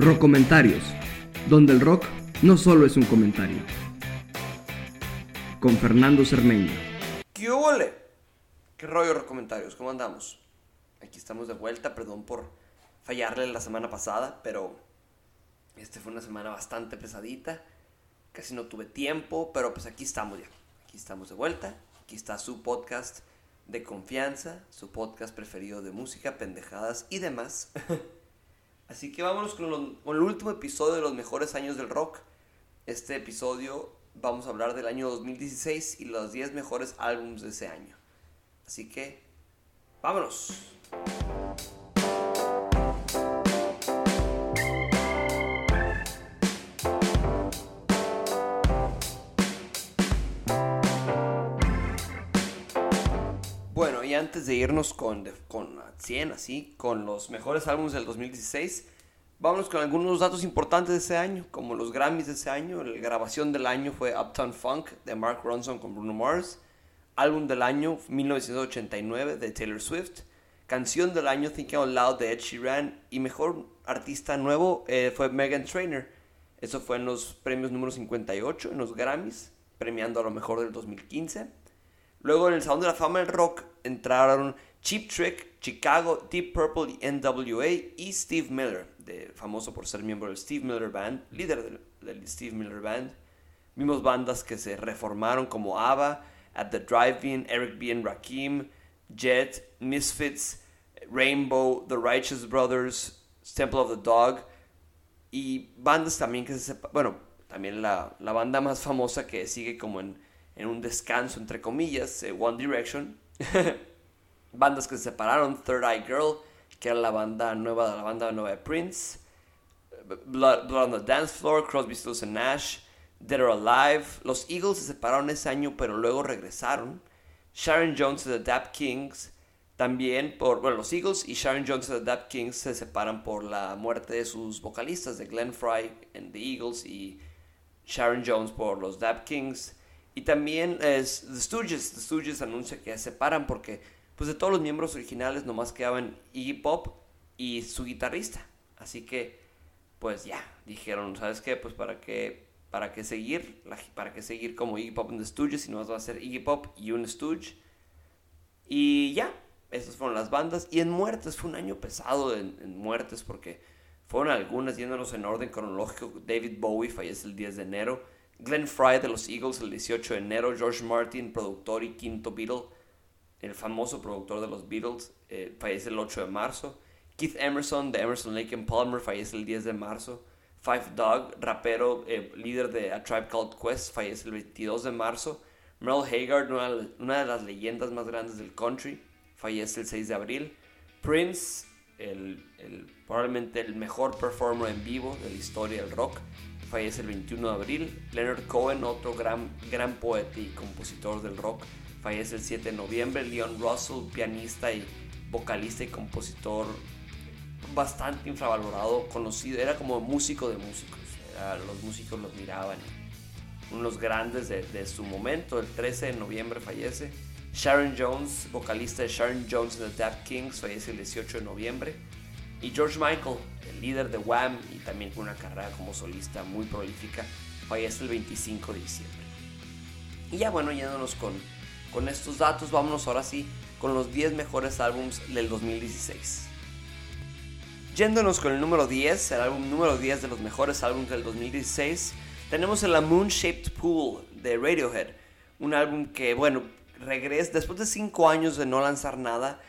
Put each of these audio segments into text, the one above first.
Rock Comentarios, donde el rock no solo es un comentario. Con Fernando Cermeño. ¿Qué huele? ¿Qué rollo Rock Comentarios? ¿Cómo andamos? Aquí estamos de vuelta, perdón por fallarle la semana pasada, pero este fue una semana bastante pesadita. Casi no tuve tiempo, pero pues aquí estamos ya. Aquí estamos de vuelta. Aquí está su podcast de confianza, su podcast preferido de música, pendejadas y demás. Así que vámonos con, el último episodio de los mejores años del rock. Este episodio vamos a hablar del año 2016 y los 10 mejores álbumes de ese año. Así que, vámonos. Antes de irnos con, con 100, así, con los mejores álbumes del 2016, vámonos con algunos datos importantes de ese año, como los Grammys de ese año. La grabación del año fue Uptown Funk de Mark Ronson con Bruno Mars. Álbum del año 1989 de Taylor Swift. Canción del año Thinking Out Loud de Ed Sheeran. Y mejor artista nuevo eh, fue Megan Trainor. Eso fue en los premios número 58, en los Grammys, premiando a lo mejor del 2015. Luego en el Salón de la Fama del Rock entraron Cheap Trick, Chicago, Deep Purple y NWA y Steve Miller, de, famoso por ser miembro del Steve Miller Band, líder del, del, Steve Miller Band. Vimos bandas que se reformaron como ABBA, At the Drive-In, Eric B. and Rakim, Jet, Misfits, Rainbow, The Righteous Brothers, Temple of the Dog y bandas también que se bueno, también la, la banda más famosa que sigue como en en un descanso, entre comillas, eh, One Direction. Bandas que se separaron, Third Eye Girl, que era la banda nueva de la banda nueva de Prince. Blood, Blood on the Dance Floor, Crosby, Stills and Nash, Dead or Alive. Los Eagles se separaron ese año, pero luego regresaron. Sharon Jones de The Dap Kings, también por, bueno, los Eagles y Sharon Jones de The Dap Kings se separan por la muerte de sus vocalistas, de Glenn Fry en The Eagles y Sharon Jones por los Dap Kings. Y también es The Stooges. The Stooges anuncia que se separan porque pues de todos los miembros originales nomás quedaban Iggy Pop y su guitarrista. Así que pues ya, dijeron, ¿sabes qué? Pues para qué, para qué seguir, para qué seguir como Iggy Pop en The Stooges si nomás va a ser Iggy Pop y un Stooge. Y ya, esas fueron las bandas. Y en muertes, fue un año pesado en, en muertes porque fueron algunas yéndonos en orden cronológico. David Bowie fallece el 10 de enero. Glenn Fry de los Eagles el 18 de enero, George Martin, productor y quinto Beatle, el famoso productor de los Beatles, eh, fallece el 8 de marzo. Keith Emerson de Emerson Lake and Palmer fallece el 10 de marzo. Five Dog, rapero, eh, líder de A Tribe Called Quest, fallece el 22 de marzo. Merle Haggard, una, de las leyendas más grandes del country, fallece el 6 de abril. Prince, el, probablemente el mejor performer en vivo de la historia del rock, fallece el 21 de abril. Leonard Cohen, otro gran, gran poeta y compositor del rock, fallece el 7 de noviembre. Leon Russell, pianista y vocalista y compositor bastante infravalorado, conocido, era como músico de músicos, era, los músicos los miraban, unos grandes de, de, su momento, el 13 de noviembre fallece. Sharon Jones, vocalista de Sharon Jones and the Dap Kings, fallece el 18 de noviembre. Y George Michael, el líder de Wham y también con una carrera como solista muy prolífica, fallece el 25 de diciembre. Y ya bueno, yéndonos con, con estos datos, vámonos ahora sí con los 10 mejores álbums del 2016. Yéndonos con el número 10, el álbum número 10 de los mejores álbumes del 2016, tenemos el Moon Shaped Pool de Radiohead. Un álbum que, bueno, regresa, después de 5 años de no lanzar nada,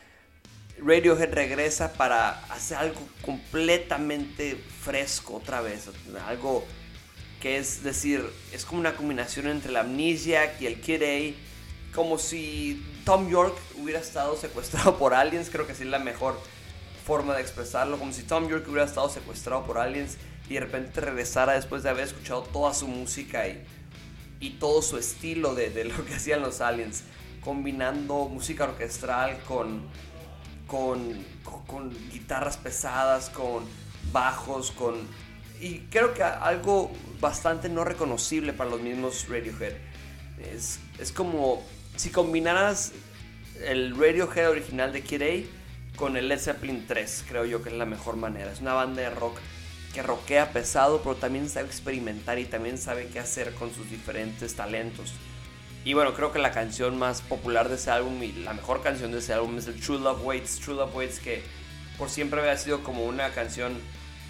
Radiohead regresa para hacer algo completamente fresco otra vez. Algo que es decir, es como una combinación entre la Amnesia y el Kid A. Como si Tom York hubiera estado secuestrado por aliens, creo que es la mejor forma de expresarlo. Como si Tom York hubiera estado secuestrado por aliens y de repente regresara después de haber escuchado toda su música y, y todo su estilo de, de lo que hacían los aliens. Combinando música orquestral con con, con, guitarras pesadas, con bajos, con... Y creo que algo bastante no reconocible para los mismos Radiohead. Es, es como si combinaras el Radiohead original de Kid A con el Led Zeppelin 3, creo yo que es la mejor manera. Es una banda de rock que roquea pesado, pero también sabe experimentar y también sabe qué hacer con sus diferentes talentos. Y bueno, creo que la canción más popular de ese álbum y la mejor canción de ese álbum es el True Love Waits. True Love Waits que por siempre había sido como una canción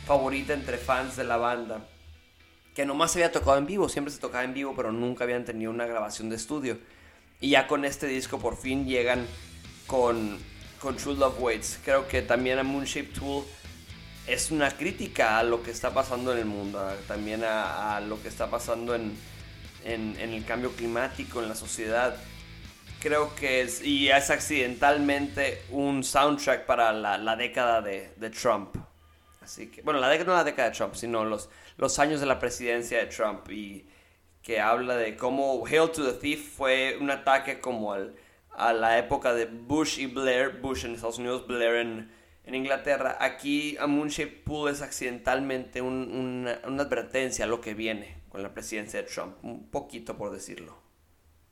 favorita entre fans de la banda. Que nomás se había tocado en vivo, siempre se tocaba en vivo, pero nunca habían tenido una grabación de estudio. Y ya con este disco por fin llegan con, con True Love Waits. Creo que también a Moonshape Tool es una crítica a lo que está pasando en el mundo, también a, lo que está pasando en, en, el cambio climático, en la sociedad. Creo que es, y es accidentalmente un soundtrack para la, la década de, de, Trump. Así que, bueno, la década, no la década de Trump, sino los, los años de la presidencia de Trump y que habla de cómo Hail to the Thief fue un ataque como al, a la época de Bush y Blair, Bush en Estados Unidos, Blair en, en Inglaterra. Aquí a Moonshape Pool es accidentalmente una, una, advertencia a lo que viene con la presidencia de Trump, un poquito por decirlo.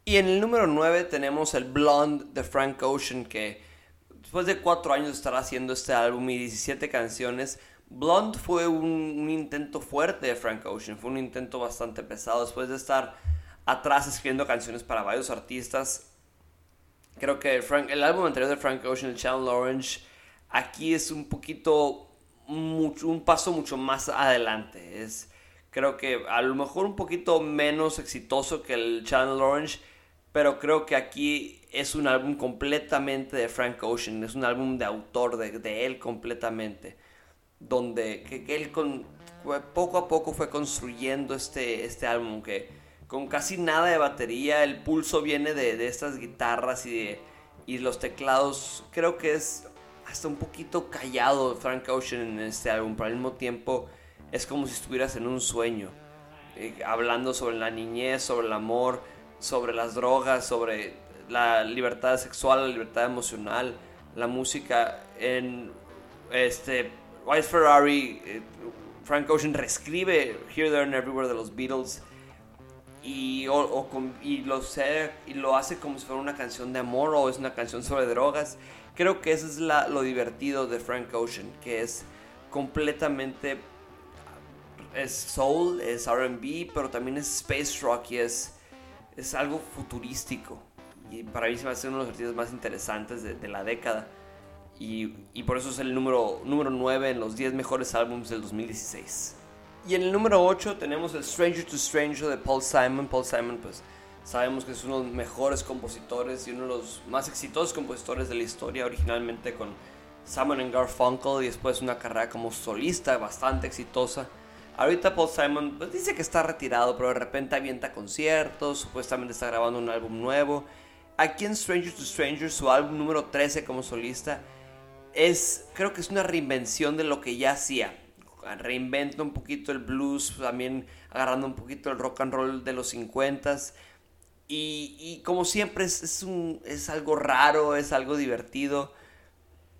Y en el número 9 tenemos el Blonde de Frank Ocean, que después de cuatro años de estar haciendo este álbum y 17 canciones, Blonde fue un, intento fuerte de Frank Ocean, fue un intento bastante pesado después de estar atrás escribiendo canciones para varios artistas. Creo que Frank, el álbum anterior de Frank Ocean, el Channel Orange, aquí es un poquito, mucho, un paso mucho más adelante. Es, creo que a lo mejor un poquito menos exitoso que el Channel Orange, pero creo que aquí es un álbum completamente de Frank Ocean, es un álbum de autor, de, de él completamente, donde que, él con, poco a poco fue construyendo este, este álbum que con casi nada de batería, el pulso viene de, de estas guitarras y, de, y los teclados, creo que es hasta un poquito callado Frank Ocean en este álbum, pero al mismo tiempo es como si estuvieras en un sueño, eh, hablando sobre la niñez, sobre el amor, sobre las drogas, sobre la libertad sexual, la libertad emocional, la música. En este White Ferrari, eh, Frank Ocean reescribe Here, There and Everywhere de los Beatles y, y, lo, hace como si fuera una canción de amor o es una canción sobre drogas creo que eso es lo divertido de Frank Ocean, que es completamente es soul, es RB, pero también es space rock y es, es algo futurístico. Y para mí se a ser uno de los artistas más interesantes de, la década. Y, y, por eso es el número, número 9 en los 10 mejores álbumes del 2016. Y en el número 8 tenemos el Stranger to Stranger de Paul Simon. Paul Simon, pues Sabemos que es uno de los mejores compositores y uno de los más exitosos compositores de la historia, originalmente con Simon Garfunkel y después una carrera como solista bastante exitosa. Ahorita Paul Simon pues, dice que está retirado, pero de repente avienta conciertos, supuestamente está grabando un álbum nuevo. Aquí en Stranger to Stranger, su álbum número 13 como solista, es, creo que es una reinvención de lo que ya hacía. Reinventa un poquito el blues, también agarrando un poquito el rock and roll de los 50s y, como siempre es, es, un, es, algo raro, es algo divertido.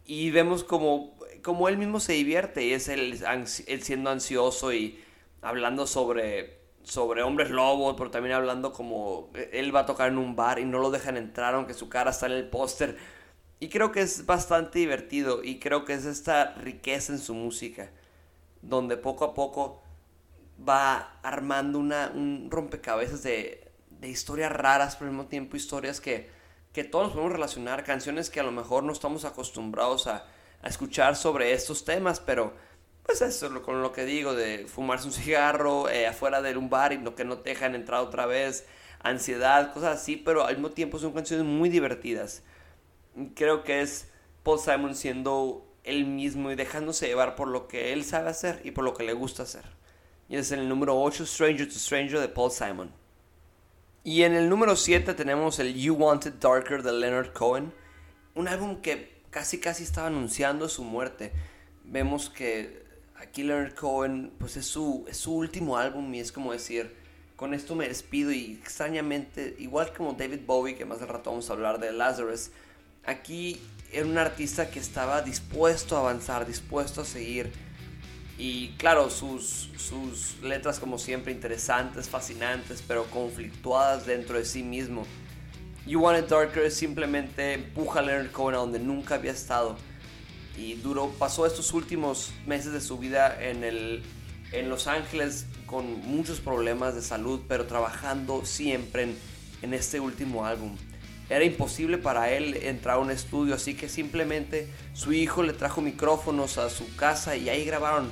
Y vemos como, como él mismo se divierte y es él, siendo ansioso y hablando sobre, sobre hombres lobos, pero también hablando como él va a tocar en un bar y no lo dejan entrar aunque su cara está en el póster. Y creo que es bastante divertido y creo que es esta riqueza en su música, donde poco a poco va armando una, un rompecabezas de de historias raras, pero al mismo tiempo historias que, que todos podemos relacionar, canciones que a lo mejor no estamos acostumbrados a, a escuchar sobre estos temas, pero pues eso es lo, con lo que digo, de fumarse un cigarro eh, afuera de un bar y lo que no te dejan entrar otra vez, ansiedad, cosas así, pero al mismo tiempo son canciones muy divertidas. Creo que es Paul Simon siendo él mismo y dejándose llevar por lo que él sabe hacer y por lo que le gusta hacer. Y es el número 8, Stranger to Stranger de Paul Simon. Y en el número 7 tenemos el You Wanted Darker de Leonard Cohen, un álbum que casi casi estaba anunciando su muerte. Vemos que aquí Leonard Cohen pues es su, es su último álbum y es como decir, con esto me despido y extrañamente, igual como David Bowie, que más de rato vamos a hablar de Lazarus, aquí era un artista que estaba dispuesto a avanzar, dispuesto a seguir y claro, sus, sus letras como siempre interesantes, fascinantes, pero conflictuadas dentro de sí mismo. You Want It Darker simplemente empuja a Leonard Cohen a donde nunca había estado. Y duró, pasó estos últimos meses de su vida en el en Los Ángeles con muchos problemas de salud, pero trabajando siempre en, en este último álbum. Era imposible para él entrar a un estudio, así que simplemente su hijo le trajo micrófonos a su casa y ahí grabaron.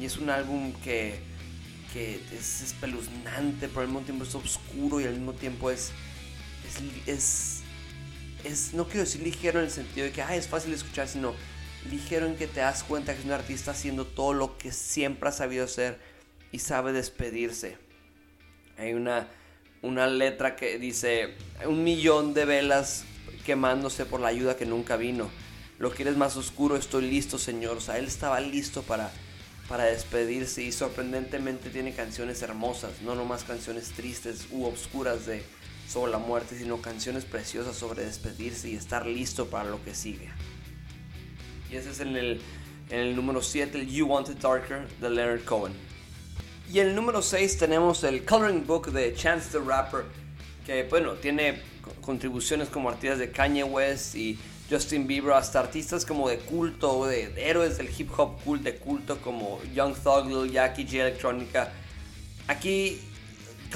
Y es un álbum que, que es espeluznante, pero al mismo tiempo es oscuro y al mismo tiempo es, es, es, no quiero decir ligero en el sentido de que es fácil escuchar, sino ligero en que te das cuenta que es un artista haciendo todo lo que siempre ha sabido hacer y sabe despedirse. Hay una, una letra que dice, un millón de velas quemándose por la ayuda que nunca vino. Lo quieres más oscuro, estoy listo, Señor. O sea, él estaba listo para, para despedirse y sorprendentemente tiene canciones hermosas, no nomás canciones tristes u obscuras de sobre la muerte, sino canciones preciosas sobre despedirse y estar listo para lo que sigue. Y ese es en el, el número 7, el You Want It Darker de Leonard Cohen. Y en el número 6 tenemos el Coloring Book de Chance the Rapper, que bueno, tiene contribuciones como artistas de Kanye West y Justin Bieber, hasta artistas como de culto, de, héroes del hip hop cult, de culto como Young Thug, Lil Yachty, J Electronica. Aquí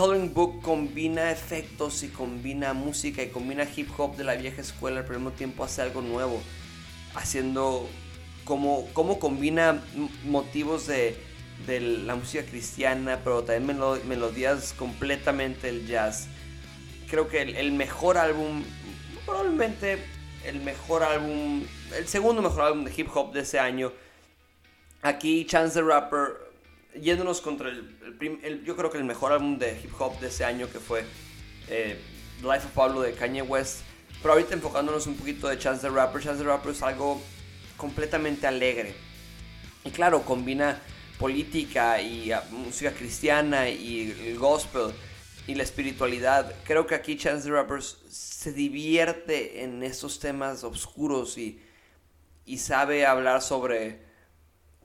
Coloring Book combina efectos y combina música y combina hip hop de la vieja escuela, al mismo tiempo hace algo nuevo, haciendo como, combina motivos de de la música cristiana, pero también melodías completamente del jazz. Creo que el, mejor álbum, probablemente el mejor álbum, el segundo mejor álbum de hip hop de ese año. Aquí Chance the Rapper, yéndonos contra el, yo creo que el mejor álbum de hip hop de ese año que fue eh, Life of Pablo de Kanye West. Pero ahorita enfocándonos un poquito de Chance the Rapper, Chance the Rapper es algo completamente alegre. Y claro, combina política y ah, música cristiana y el gospel y la espiritualidad. Creo que aquí Chance the Rappers se divierte en estos temas oscuros y, y sabe hablar sobre,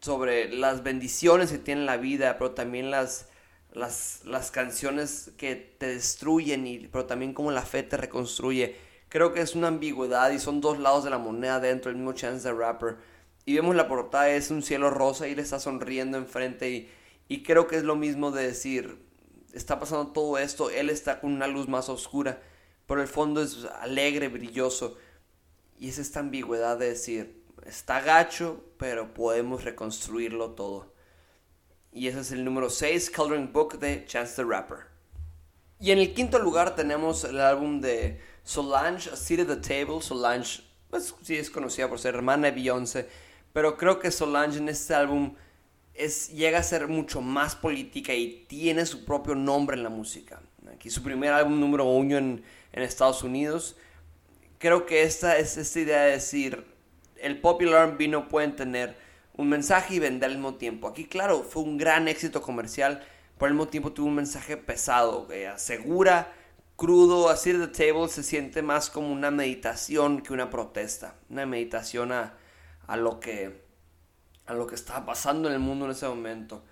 sobre las bendiciones que tiene la vida, pero también las, las, las canciones que te destruyen, y, pero también como la fe te reconstruye. Creo que es una ambigüedad y son dos lados de la moneda dentro del mismo Chance the Rapper y vemos la portada, es un cielo rosa y le está sonriendo enfrente y, y creo que es lo mismo de decir, está pasando todo esto, él está con una luz más oscura, pero el fondo es alegre, brilloso. Y es esta ambigüedad de decir, está gacho, pero podemos reconstruirlo todo. Y ese es el número 6, Coloring Book de Chance the Rapper. Y en el quinto lugar tenemos el álbum de Solange, A Seat at the Table. Solange, pues sí es conocida por ser hermana de Beyoncé pero creo que Solange en este álbum es, llega a ser mucho más política y tiene su propio nombre en la música. Aquí su primer álbum número uno en, en Estados Unidos. Creo que esta es esta idea de decir, el popular R&B no pueden tener un mensaje y vender al mismo tiempo. Aquí, claro, fue un gran éxito comercial, pero al mismo tiempo tuvo un mensaje pesado, que asegura, crudo, así de table se siente más como una meditación que una protesta. Una meditación a, a lo que a lo que estaba pasando en el mundo en ese momento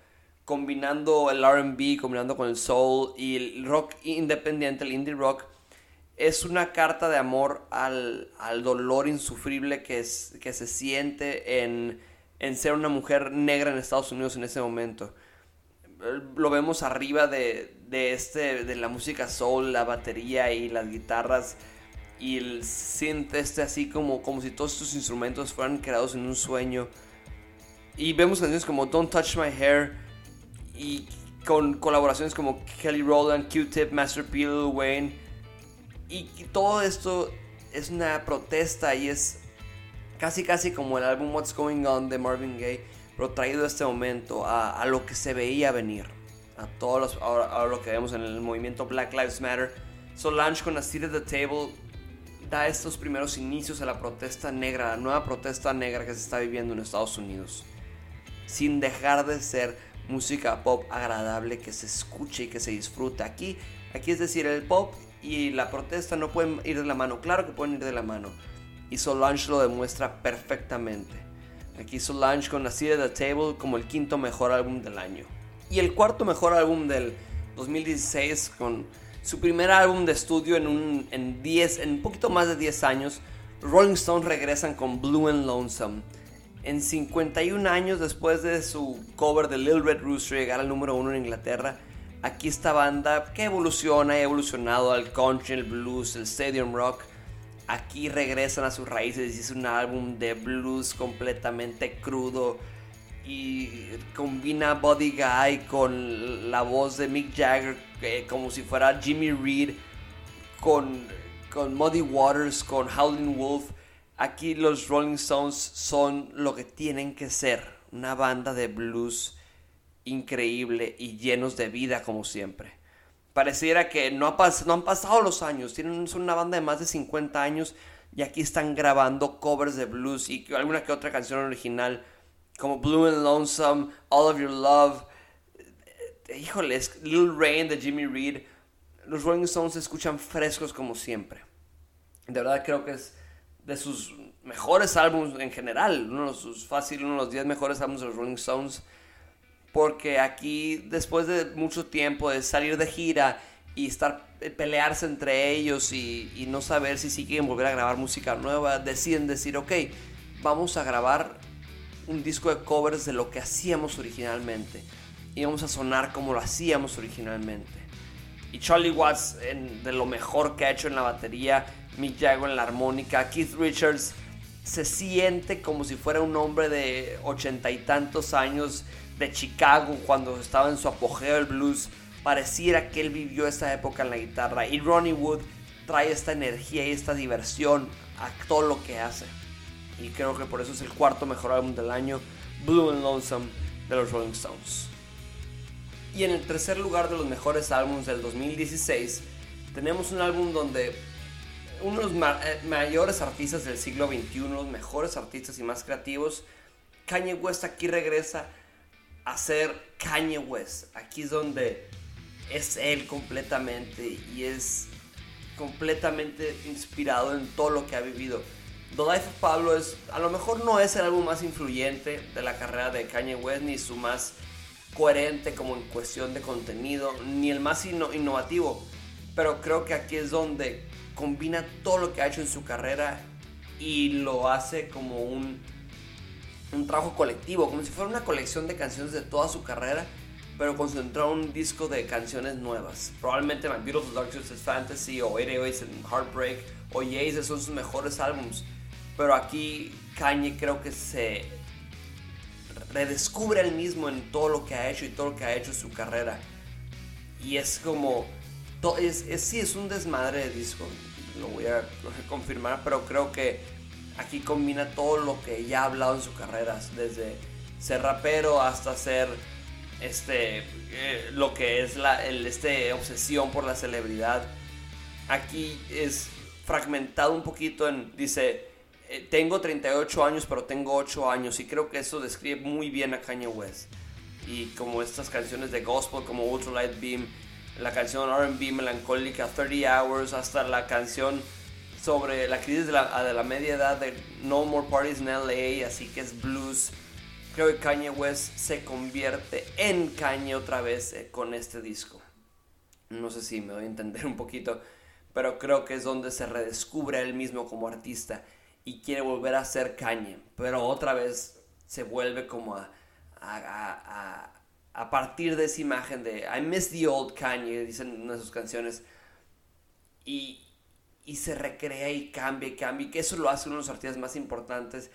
combinando el R&B combinando con el soul y el rock independiente el indie rock es una carta de amor al, dolor insufrible que, es, que se siente en, en, ser una mujer negra en Estados Unidos en ese momento. Lo vemos arriba de, de, este, de la música soul, la batería y las guitarras y el synth este así como, como si todos estos instrumentos fueran creados en un sueño. Y vemos canciones como Don't Touch My Hair y con colaboraciones como Kelly Rowland, Q-Tip, Master P. Wayne. Y, todo esto es una protesta y es casi casi como el álbum What's Going On de Marvin Gaye, pero traído a este momento, a, a lo que se veía venir, a todo los, a, lo que vemos en el movimiento Black Lives Matter. Solange con A Seat at the Table da estos primeros inicios a la protesta negra, la nueva protesta negra que se está viviendo en Estados Unidos, sin dejar de ser música pop agradable que se escuche y que se disfrute. Aquí, aquí es decir, el pop y la protesta no pueden ir de la mano, claro que pueden ir de la mano, y Solange lo demuestra perfectamente. Aquí Solange con Seat at the Table como el quinto mejor álbum del año. Y el cuarto mejor álbum del 2016 con su primer álbum de estudio en un, en 10, en poquito más de 10 años, Rolling Stones regresan con Blue and Lonesome. En 51 años después de su cover de Little Red Rooster llegar al número uno en Inglaterra, aquí esta banda que evoluciona ha evolucionado al country, el blues, el stadium rock, aquí regresan a sus raíces y es un álbum de blues completamente crudo y combina Body Guy con la voz de Mick Jagger como si fuera Jimmy Reed con, con Muddy Waters, con Howling Wolf. Aquí los Rolling Stones son lo que tienen que ser, una banda de blues increíble y llenos de vida como siempre. Pareciera que no, ha no han pasado los años, tienen, son una banda de más de 50 años y aquí están grabando covers de blues y alguna que otra canción original como Blue and Lonesome, All of Your Love, eh, híjoles, Little Rain de Jimmy Reed, los Rolling Stones se escuchan frescos como siempre. De verdad creo que es de sus mejores álbumes en general, uno de sus fácil, uno de los 10 mejores álbumes de los Rolling Stones, porque aquí después de mucho tiempo de salir de gira y estar eh, pelearse entre ellos y, y no saber si sí quieren volver a grabar música nueva, deciden decir, ok, vamos a grabar un disco de covers de lo que hacíamos originalmente. Y vamos a sonar como lo hacíamos originalmente. Y Charlie Watts de lo mejor que ha hecho en la batería, Mick Jagger en la armónica, Keith Richards se siente como si fuera un hombre de ochenta y tantos años de Chicago cuando estaba en su apogeo del blues. Pareciera que él vivió esa época en la guitarra. Y Ronnie Wood trae esta energía y esta diversión a todo lo que hace y creo que por eso es el cuarto mejor álbum del año, Blue and Lonesome de los Rolling Stones. Y en el tercer lugar de los mejores álbumes del 2016, tenemos un álbum donde uno de los eh, mayores artistas del siglo XXI, los mejores artistas y más creativos, Kanye West aquí regresa a ser Kanye West. Aquí es donde es él completamente y es completamente inspirado en todo lo que ha vivido. The Life of Pablo es, a lo mejor no es el álbum más influyente de la carrera de Kanye West, ni su más coherente como en cuestión de contenido, ni el más innovativo, pero creo que aquí es donde combina todo lo que ha hecho en su carrera y lo hace como un, un trabajo colectivo, como si fuera una colección de canciones de toda su carrera, pero concentrado en un disco de canciones nuevas. Probablemente My Beautiful Dark Twisted Fantasy o 808 and Heartbreak o Yeezy son sus mejores álbumes pero aquí Kanye creo que se redescubre él mismo en todo lo que ha hecho y todo lo que ha hecho en su carrera. Y es como, es, es, sí, es un desmadre de disco, lo voy a confirmar, pero creo que aquí combina todo lo que ya ha hablado en su carrera, desde ser rapero hasta ser este, eh, lo que es la este, obsesión por la celebridad. Aquí es fragmentado un poquito en, dice, eh, tengo 38 años, pero tengo 8 años y creo que eso describe muy bien a Kanye West. Y como estas canciones de gospel como Ultralight Beam, la canción RB melancólica 30 Hours, hasta la canción sobre la crisis de la, de la media edad de No More Parties in LA, así que es blues. Creo que Kanye West se convierte en Kanye otra vez eh, con este disco. No sé si me voy a entender un poquito, pero creo que es donde se redescubre él mismo como artista y quiere volver a ser Kanye, pero otra vez se vuelve como a, a, a, partir de esa imagen de I miss the old Kanye, dicen de sus canciones, y, y se recrea y cambia y cambia, y que eso lo hace uno de los artistas más importantes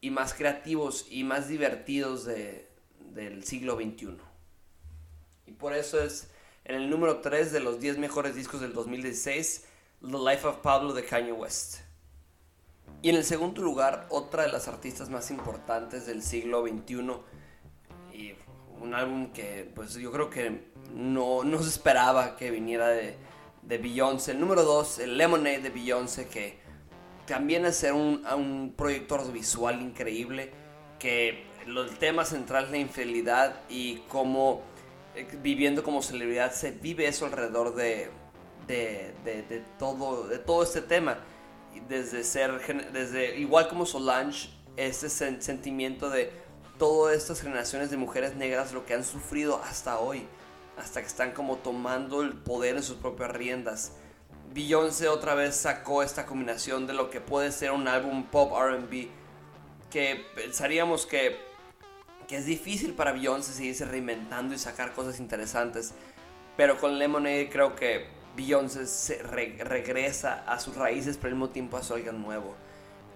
y más creativos y más divertidos de, del siglo XXI. Y por eso es en el número 3 de los 10 mejores discos del 2016, The Life of Pablo de Kanye West. Y en el segundo lugar, otra de las artistas más importantes del siglo XXI. Y un álbum que pues yo creo que no, no se esperaba que viniera de, de Beyoncé. El número dos, el Lemonade de Beyoncé, que también es un, un proyecto audiovisual increíble. Que el tema central es la infidelidad y cómo eh, viviendo como celebridad se vive eso alrededor de, de, de, de todo, de todo este tema desde ser, desde igual como Solange, este sentimiento de todas estas generaciones de mujeres negras, lo que han sufrido hasta hoy, hasta que están como tomando el poder en sus propias riendas. Beyoncé otra vez sacó esta combinación de lo que puede ser un álbum pop RB que pensaríamos que, que es difícil para Beyoncé seguirse reinventando y sacar cosas interesantes. Pero con Lemonade creo que Beyoncé regresa a sus raíces, pero al mismo tiempo a alguien nuevo.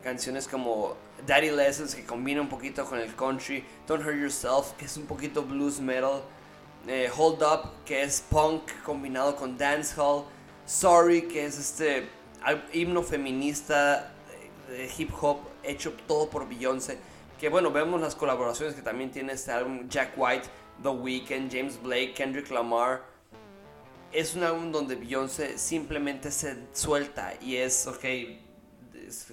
Canciones como Daddy Lessons, que combina un poquito con el country, Don't Hurt Yourself, que es un poquito blues metal, eh, Hold Up, que es punk combinado con dancehall, Sorry, que es este himno feminista de hip hop hecho todo por Beyoncé. Que bueno, vemos las colaboraciones que también tiene este álbum Jack White, The Weeknd, James Blake, Kendrick Lamar. Es un álbum donde Beyoncé simplemente se suelta y es, ok,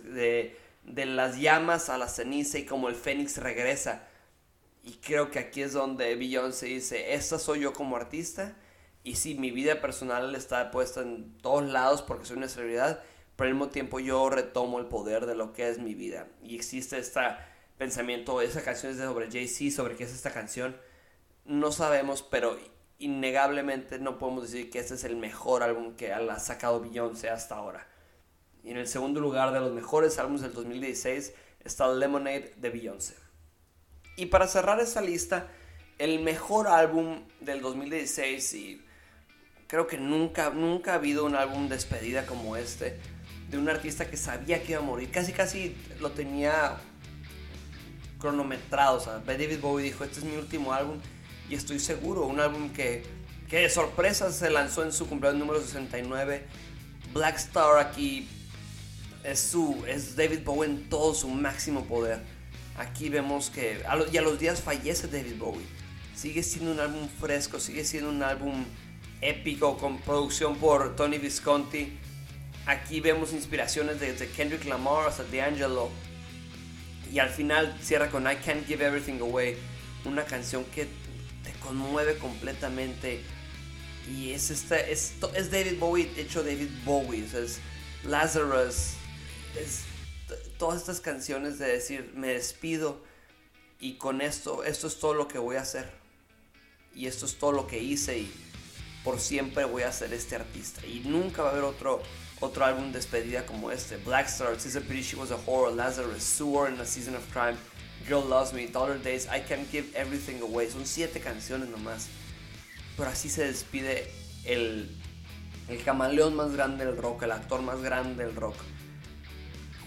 de, de las llamas a la ceniza y como el fénix regresa. Y creo que aquí es donde Beyoncé dice, esta soy yo como artista. Y sí, mi vida personal está puesta en todos lados porque soy una celebridad pero al mismo tiempo yo retomo el poder de lo que es mi vida. Y existe este pensamiento, esa canción es sobre Jay-Z, sobre qué es esta canción. No sabemos, pero innegablemente no podemos decir que este es el mejor álbum que ha sacado Beyoncé hasta ahora. Y en el segundo lugar de los mejores álbumes del 2016 está Lemonade de Beyoncé. Y para cerrar esta lista, el mejor álbum del 2016 y creo que nunca, nunca ha habido un álbum despedida como este de un artista que sabía que iba a morir. Casi, casi lo tenía cronometrado. O sea, David Bowie dijo, este es mi último álbum y estoy seguro, un álbum que, que de sorpresa se lanzó en su cumpleaños número 69. Black Star aquí es, su, es David Bowie en todo su máximo poder. Aquí vemos que a y a los días fallece David Bowie. Sigue siendo un álbum fresco, sigue siendo un álbum épico con producción por Tony Visconti Aquí vemos inspiraciones desde Kendrick Lamar hasta D'Angelo. Y al final cierra con I Can't Give Everything Away. Una canción que te conmueve completamente. Y es, esta, es, es David Bowie hecho David Bowie. es Lazarus. Es todas estas canciones de decir, me despido. Y con esto, esto es todo lo que voy a hacer. Y esto es todo lo que hice. Y por siempre voy a ser este artista. Y nunca va a haber otro otro álbum despedida como este. Black Star, a Pity She Was a Horror, Lazarus, Sewer in a Season of Crime, Girl Loves Me, Dollar Days, I Can't Give Everything Away. Son siete canciones nomás. Pero así se despide el, el camaleón más grande del rock, el actor más grande del rock.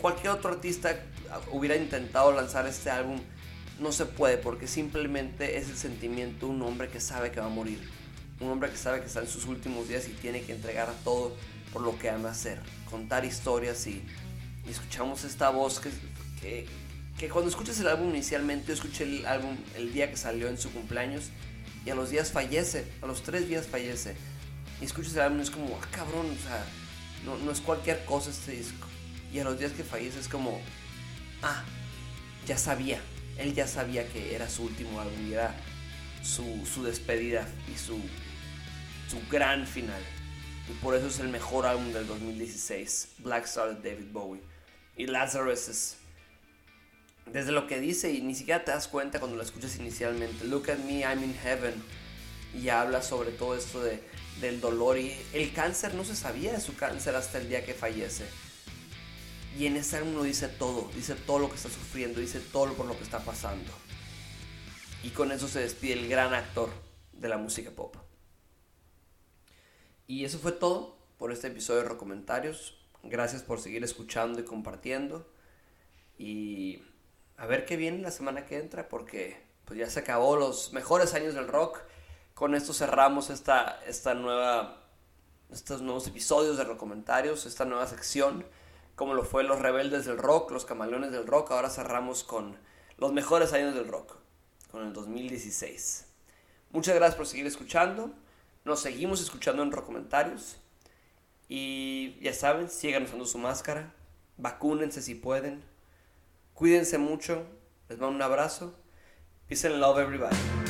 Cualquier otro artista hubiera intentado lanzar este álbum, no se puede porque simplemente es el sentimiento de un hombre que sabe que va a morir. Un hombre que sabe que está en sus últimos días y tiene que entregar todo por lo que ama hacer, contar historias y, escuchamos esta voz que, que, cuando escuchas el álbum inicialmente, yo escuché el álbum el día que salió en su cumpleaños y a los días fallece, a los tres días fallece. Y escuchas el álbum y es como, ah, cabrón, o sea, no, no es cualquier cosa este disco. Y a los días que fallece es como, ah, ya sabía, él ya sabía que era su último álbum y era su, su despedida y su, su gran final. Y por eso es el mejor álbum del 2016, Black Star de David Bowie. Y Lazarus es... Desde lo que dice y ni siquiera te das cuenta cuando lo escuchas inicialmente. Look at me, I'm in heaven. Y habla sobre todo esto de, del dolor. Y el cáncer no se sabía de su cáncer hasta el día que fallece. Y en ese álbum lo dice todo. Dice todo lo que está sufriendo. Dice todo por lo que está pasando. Y con eso se despide el gran actor de la música pop. Y eso fue todo por este episodio de Recomentarios. Gracias por seguir escuchando y compartiendo. Y a ver qué viene la semana que entra porque pues ya se acabó los mejores años del rock. Con esto cerramos esta, esta nueva, estos nuevos episodios de Recomentarios, esta nueva sección, como lo fue Los Rebeldes del Rock, Los Camaleones del Rock. Ahora cerramos con los mejores años del rock, con el 2016. Muchas gracias por seguir escuchando. Nos seguimos escuchando en los comentarios. Y ya saben, sigan usando su máscara. Vacúnense si pueden. Cuídense mucho. Les mando un abrazo. Peace and love everybody.